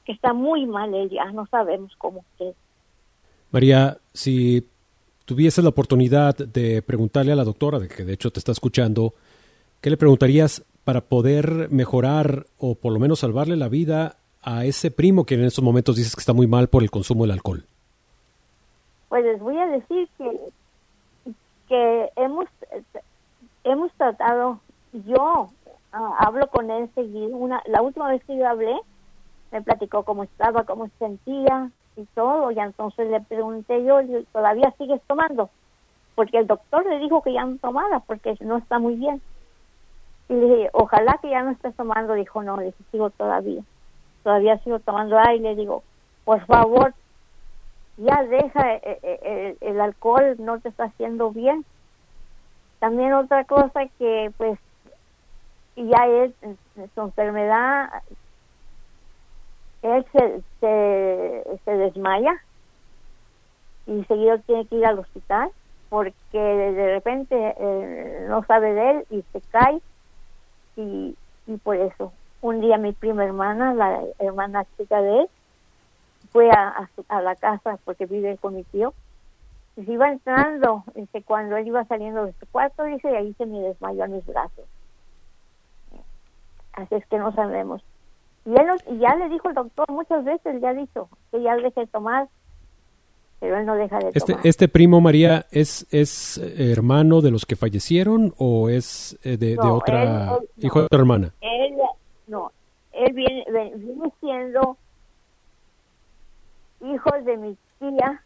que está muy mal ella, no sabemos cómo es. María, si tuvieses la oportunidad de preguntarle a la doctora, de que de hecho te está escuchando, ¿qué le preguntarías para poder mejorar o por lo menos salvarle la vida a ese primo que en estos momentos dices que está muy mal por el consumo del alcohol? Pues les voy a decir que, que hemos hemos tratado, yo ah, hablo con él seguido, una, la última vez que yo hablé, me platicó cómo estaba, cómo se sentía y todo, y entonces le pregunté yo, ¿todavía sigues tomando? Porque el doctor le dijo que ya no tomara, porque no está muy bien. Y le dije, ojalá que ya no estés tomando, dijo, no, le dije, sigo todavía, todavía sigo tomando, y le digo, por favor, ya deja eh, eh, el alcohol, no te está haciendo bien también otra cosa que pues ya es su enfermedad, él se, se, desmaya y seguido tiene que ir al hospital porque de repente eh, no sabe de él y se cae y, y por eso un día mi prima hermana, la hermana chica de él, fue a, a la casa porque vive con mi tío y se iba entrando, dice, cuando él iba saliendo de su cuarto, dice, y ahí se me desmayó en mis brazos. Así es que no sabemos. Y, él, y ya le dijo el doctor muchas veces, ya ha dicho, que ya deje de tomar, pero él no deja de este, tomar. ¿Este primo, María, es, es hermano de los que fallecieron o es eh, de, de, otra, hijo de otra hermana? Él, no, él viene, viene siendo hijo de mi tía,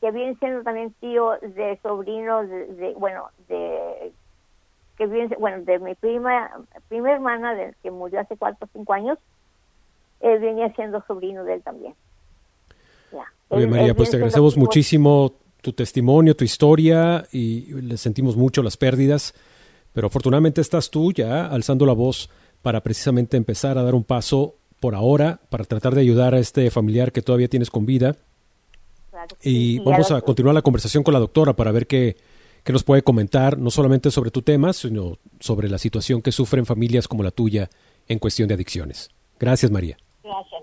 que viene siendo también tío de sobrinos de, bueno de que bueno de mi prima prima hermana del que murió hace cuatro o cinco años él venía siendo sobrino de él también. Oye, María pues te agradecemos muchísimo tu testimonio tu historia y le sentimos mucho las pérdidas pero afortunadamente estás tú ya alzando la voz para precisamente empezar a dar un paso por ahora para tratar de ayudar a este familiar que todavía tienes con vida. Y vamos a continuar la conversación con la doctora para ver qué, qué nos puede comentar, no solamente sobre tu tema, sino sobre la situación que sufren familias como la tuya en cuestión de adicciones. Gracias, María. Gracias.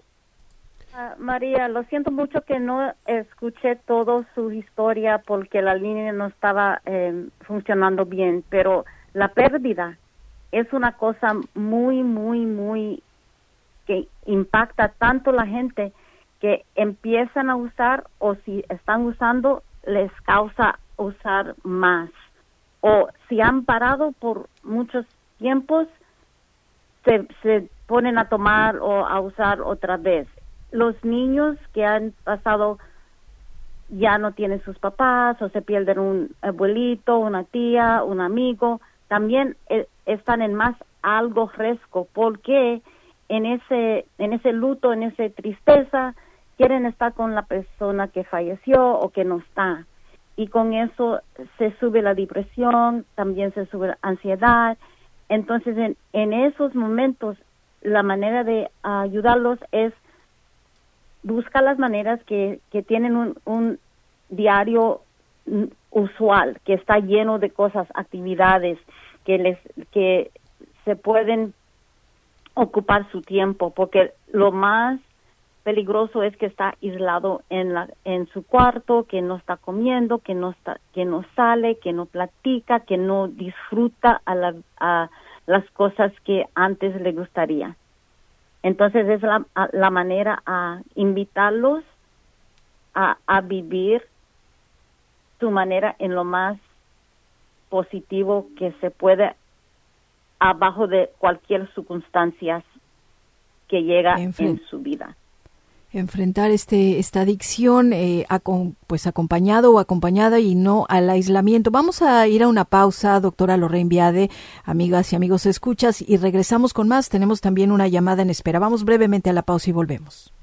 Ah, María, lo siento mucho que no escuché toda su historia porque la línea no estaba eh, funcionando bien, pero la pérdida es una cosa muy, muy, muy que impacta tanto la gente que empiezan a usar o si están usando les causa usar más o si han parado por muchos tiempos se, se ponen a tomar o a usar otra vez. Los niños que han pasado ya no tienen sus papás o se pierden un abuelito, una tía, un amigo, también eh, están en más algo fresco porque en ese en ese luto, en esa tristeza, quieren estar con la persona que falleció o que no está. Y con eso se sube la depresión, también se sube la ansiedad. Entonces, en, en esos momentos, la manera de ayudarlos es buscar las maneras que, que tienen un, un diario usual, que está lleno de cosas, actividades, que les, que se pueden ocupar su tiempo, porque lo más peligroso es que está aislado en la en su cuarto, que no está comiendo, que no está que no sale, que no platica, que no disfruta a, la, a las cosas que antes le gustaría. Entonces es la, la manera a invitarlos a, a vivir su manera en lo más positivo que se puede abajo de cualquier circunstancia que llega en su vida enfrentar este esta adicción eh, pues acompañado o acompañada y no al aislamiento. Vamos a ir a una pausa, doctora Lorraine Viade, amigas y amigos escuchas, y regresamos con más. Tenemos también una llamada en espera. Vamos brevemente a la pausa y volvemos.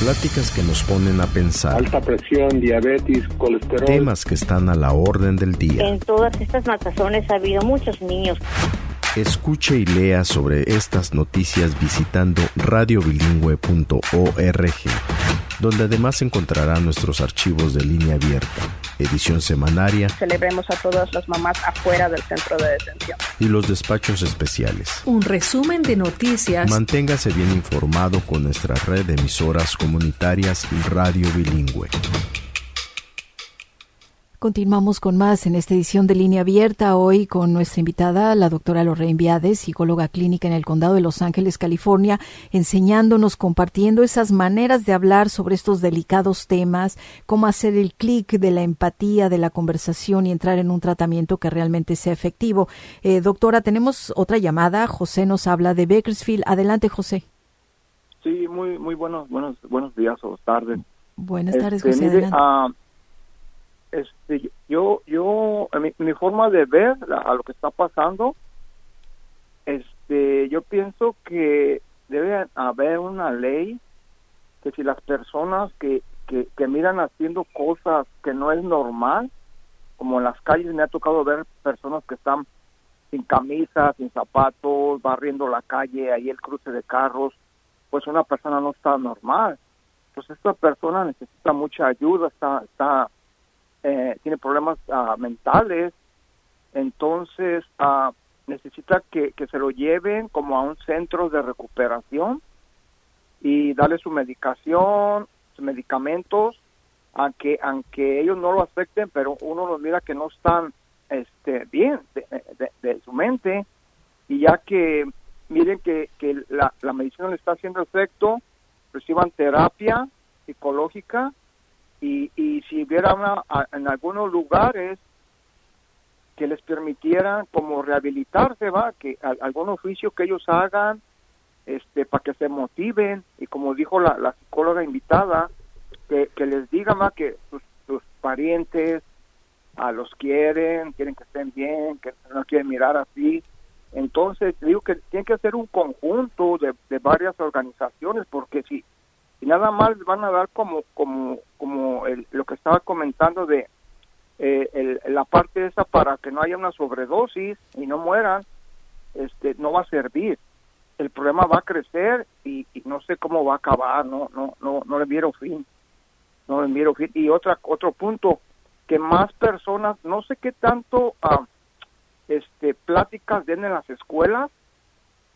Pláticas que nos ponen a pensar. Alta presión, diabetes, colesterol. Temas que están a la orden del día. En todas estas matazones ha habido muchos niños. Escuche y lea sobre estas noticias visitando radiobilingüe.org, donde además encontrará nuestros archivos de línea abierta, edición semanaria. Celebremos a todas las mamás afuera del centro de detención. Y los despachos especiales. Un resumen de noticias. Manténgase bien informado con nuestra red de emisoras comunitarias y radio bilingüe. Continuamos con más en esta edición de Línea Abierta, hoy con nuestra invitada, la doctora Lorraine Viades, psicóloga clínica en el condado de Los Ángeles, California, enseñándonos, compartiendo esas maneras de hablar sobre estos delicados temas, cómo hacer el clic de la empatía, de la conversación y entrar en un tratamiento que realmente sea efectivo. Eh, doctora, tenemos otra llamada. José nos habla de Bakersfield. Adelante, José. Sí, muy, muy buenos, buenos, buenos días o tardes. Buenas tardes, este, José. adelante. Ah, este, yo, yo, mi, forma de ver a lo que está pasando, este, yo pienso que debe haber una ley que si las personas que, que, que miran haciendo cosas que no es normal, como en las calles me ha tocado ver personas que están sin camisa, sin zapatos, barriendo la calle, ahí el cruce de carros, pues una persona no está normal. Pues esta persona necesita mucha ayuda, está, está eh, tiene problemas ah, mentales, entonces uh, necesita que, que, se lo lleven como a un centro de recuperación y darle su medicación, sus medicamentos, aunque aunque ellos no lo acepten, pero uno los mira que no están este bien de, de, su mente. Y ya que miren que, que la, la medicina le está haciendo efecto, reciban terapia psicológica y, y si hubiera una, en algunos lugares que les permitieran como rehabilitarse, va, que algún oficio que ellos hagan, este, para que se motiven. Y como dijo la, la psicóloga invitada, que, que les digan más que sus, sus parientes a los quieren, quieren que estén bien, que no quieren mirar así. Entonces, digo que tiene que ser un conjunto de, de varias organizaciones, porque si y nada más van a dar como como como lo que estaba comentando de eh, la parte esa para que no haya una sobredosis y no mueran este no va a servir. El problema va a crecer y, no sé cómo va a acabar no no no no le vieron fin no le vieron fin. Y otra otro punto que más personas no sé qué tanto ah, este pláticas den en las escuelas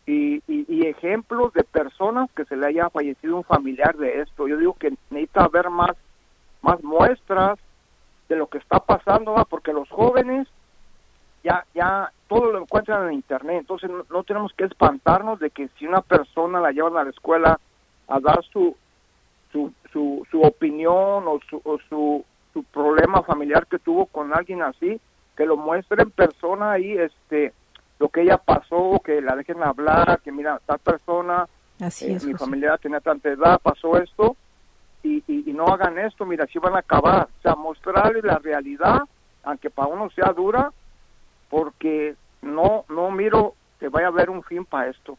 y, y, ejemplos de personas que se le haya fallecido un familiar de esto. Yo digo que necesita haber más, más muestras de lo que está pasando, porque los jóvenes ya, ya todo lo encuentran en internet, entonces no, tenemos que espantarnos de que si una persona la llevan a la escuela a dar su, su, su, su opinión o, su, o su, su problema familiar que tuvo con alguien así, que lo muestre en persona ahí, este, lo que ella pasó, que la dejen hablar, que mira, tal persona, Así eh, mi familia tenía tanta edad, pasó esto, y, y, no hagan esto, mira, si van a acabar. O sea, mostrarles la realidad, aunque para uno sea dura, porque no, no miro que vaya a haber un fin para esto.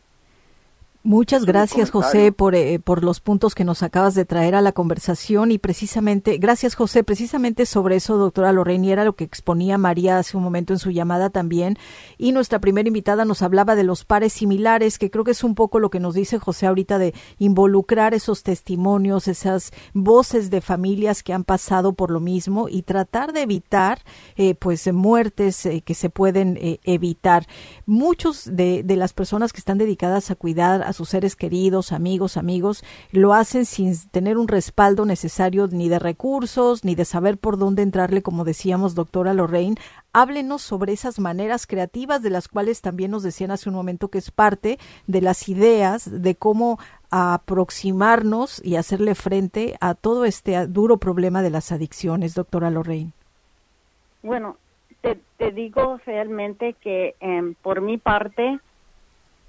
Muchas gracias, José, por, eh, por los puntos que nos acabas de traer a la conversación y precisamente, gracias, José, precisamente sobre eso, doctora Lorraine, era lo que exponía María hace un momento en su llamada también. Y nuestra primera invitada nos hablaba de los pares similares, que creo que es un poco lo que nos dice José ahorita de involucrar esos testimonios, esas voces de familias que han pasado por lo mismo y tratar de evitar, eh, pues, muertes eh, que se pueden evitar. Muchos de, de las personas que están dedicadas a cuidar a sus seres queridos, amigos, amigos, lo hacen sin tener un respaldo necesario ni de recursos, ni de saber por dónde entrarle, como decíamos, doctora Lorraine. Háblenos sobre esas maneras creativas de las cuales también nos decían hace un momento que es parte de las ideas de cómo aproximarnos y hacerle frente a todo este duro problema de las adicciones, doctora Lorraine. Bueno, te, digo realmente que em, por mi parte,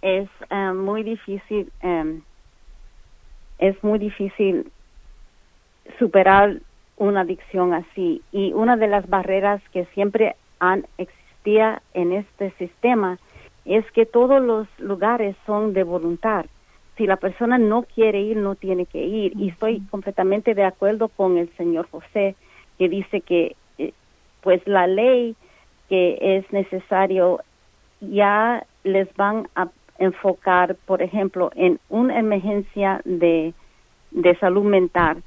es eh, muy difícil, em, es muy difícil superar una adicción así. Y una de las barreras que siempre han existía en este sistema es que todos los lugares son de voluntad. Si la persona no quiere ir, no tiene que ir. Y estoy completamente de acuerdo con el señor José, que dice que eh, pues la ley que es necesario ya les van a enfocar, por ejemplo, en una emergencia de, de salud mental,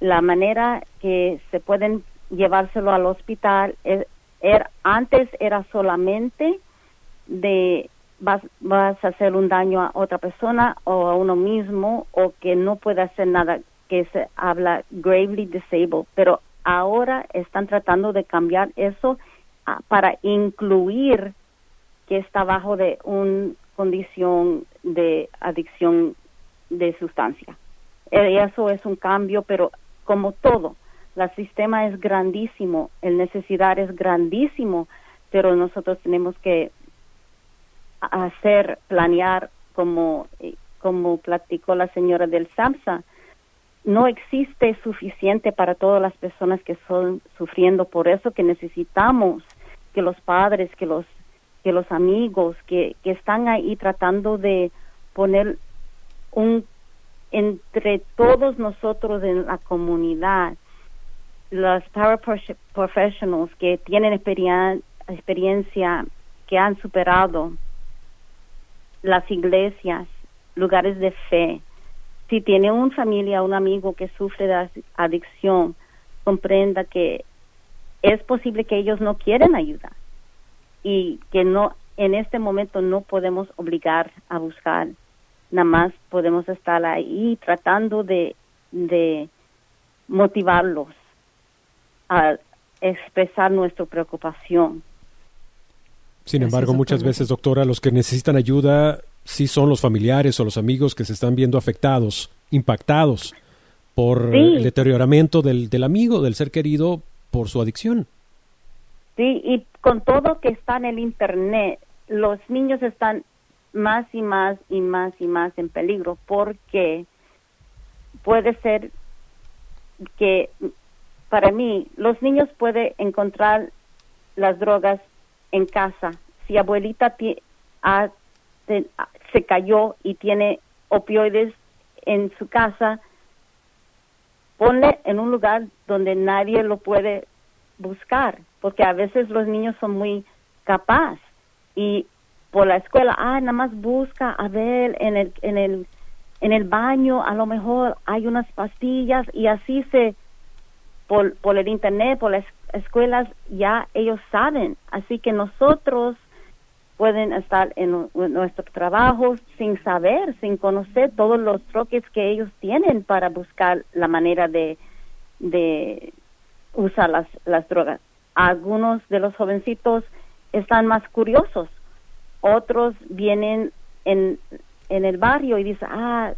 la manera que se pueden llevárselo al hospital, es, er, antes era solamente de vas, vas a hacer un daño a otra persona o a uno mismo o que no puede hacer nada, que se habla gravely disabled, pero ahora están tratando de cambiar eso ah, para incluir que está bajo de un condición de adicción de sustancia. Eh, eso es un cambio, pero como todo, el sistema es grandísimo, el necesidad es grandísimo, pero nosotros tenemos que hacer, planear como, eh, como platicó la señora del SAMSA, no existe suficiente para todas las personas que son sufriendo, por eso que necesitamos que los padres, que los que los amigos que, que están ahí tratando de poner un entre todos nosotros en la comunidad, los power professionals que tienen experiencia, que han superado las iglesias, lugares de fe. Si tiene una familia, un amigo que sufre de adicción, comprenda que es posible que ellos no quieren ayudar y que no en este momento no podemos obligar a buscar, nada más podemos estar ahí tratando de, de motivarlos a expresar nuestra preocupación. Sin embargo, muchas veces, doctora, los que necesitan ayuda sí son los familiares o los amigos que se están viendo afectados, impactados por el deterioramiento del, del amigo, del ser querido, por su adicción. Sí, y con todo que está en el Internet, los niños están más y más y más y más en peligro porque puede ser que para mí los niños pueden encontrar las drogas en casa. Si abuelita se cayó y tiene opioides en su casa, ponle en un lugar donde nadie lo puede buscar porque a veces los niños son muy capaz y por la escuela, ah, nada más busca a ver en el en el en el baño a lo mejor hay unas pastillas y así se por, por el internet, por las escuelas ya ellos saben, así que nosotros pueden estar en, nuestro trabajo sin saber, sin conocer todos los troques que ellos tienen para buscar la manera de, de usar las, las drogas. Algunos de los jovencitos están más curiosos, otros vienen en, en el barrio y dicen, ah,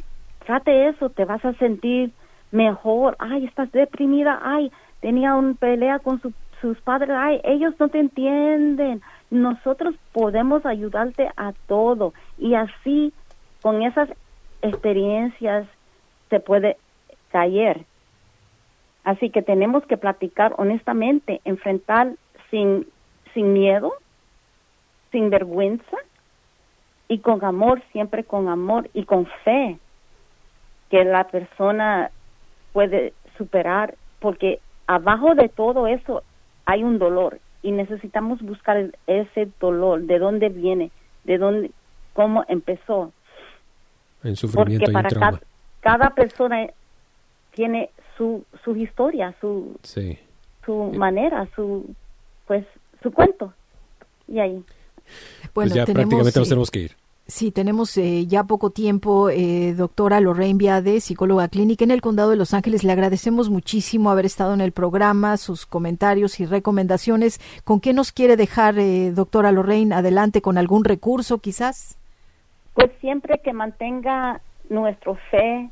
trate eso, te vas a sentir mejor, ay, estás deprimida, ay, tenía una pelea con sus padres, ay, ellos no te entienden, nosotros podemos ayudarte a todo y así con esas experiencias se puede caer Así que tenemos que platicar honestamente, enfrentar sin, sin miedo, sin vergüenza y con amor, siempre con amor y con fe que la persona puede superar, porque abajo de todo eso hay un dolor y necesitamos buscar ese dolor, de dónde viene, de dónde, cómo empezó. En sufrimiento porque para y trauma. Cada, persona tiene su, su historia, su, su manera, su, pues, su cuento. Y ahí. Bueno, pues ya prácticamente nos tenemos que ir. Sí, tenemos eh, ya poco tiempo. Eh, doctora Lorraine Viade, psicóloga clínica en el Condado de Los Ángeles, le agradecemos muchísimo haber estado en el programa, sus comentarios y recomendaciones. ¿Con qué nos quiere dejar, eh, doctora Lorraine? Adelante, con algún recurso quizás. Pues siempre que mantenga nuestra fe,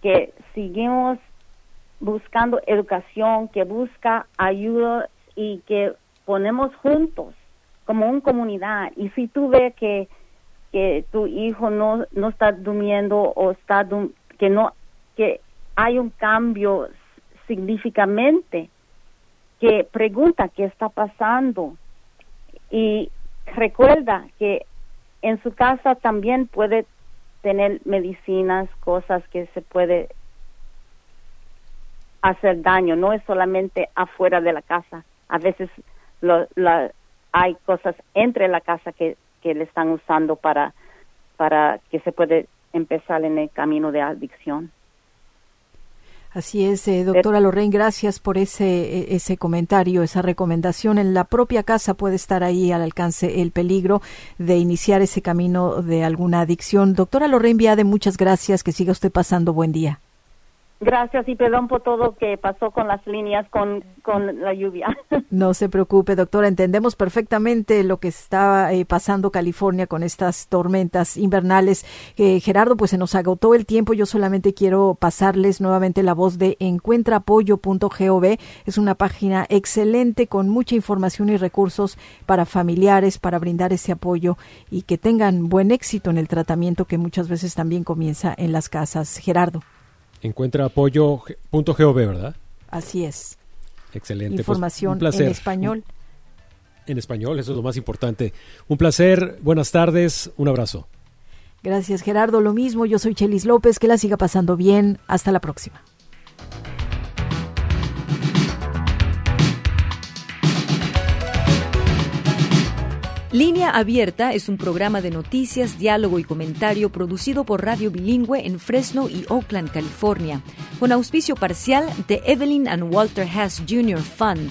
que seguimos buscando educación, que busca ayuda y que ponemos juntos como una comunidad. Y si tú ves que que tu hijo no, no está durmiendo o está que no que hay un cambio significativamente que pregunta qué está pasando y recuerda que en su casa también puede tener medicinas, cosas que se puede hacer daño, no es solamente afuera de la casa. A veces lo, la, hay cosas entre la casa que que le están usando para, para que se puede empezar en el camino de adicción. Así es, eh, doctora Lorraine, gracias por ese, e, ese comentario, esa recomendación. En la propia casa puede estar ahí al alcance el peligro de iniciar ese camino de alguna adicción. Doctora Lorraine Viade, muchas gracias, que siga usted pasando buen día. Gracias y perdón por todo que pasó con las líneas, con, con la lluvia. No se preocupe, doctora. Entendemos perfectamente lo que está eh, pasando California con estas tormentas invernales. Eh, Gerardo, pues se nos agotó el tiempo. Yo solamente quiero pasarles nuevamente la voz de encuentraapoyo.gov. Es una página excelente con mucha información y recursos para familiares, para brindar ese apoyo y que tengan buen éxito en el tratamiento que muchas veces también comienza en las casas. Gerardo. Encuentra apoyo.gov, ¿verdad? Así es. Excelente. Pues, Información en español. En español, eso es lo más importante. Un placer, buenas tardes, un abrazo. Gracias Gerardo, lo mismo, yo soy Chelis López, que la siga pasando bien, hasta la próxima. Línea Abierta es un programa de noticias, diálogo y comentario producido por Radio Bilingüe en Fresno y Oakland, California, con auspicio parcial de Evelyn and Walter Hess Jr. Fund,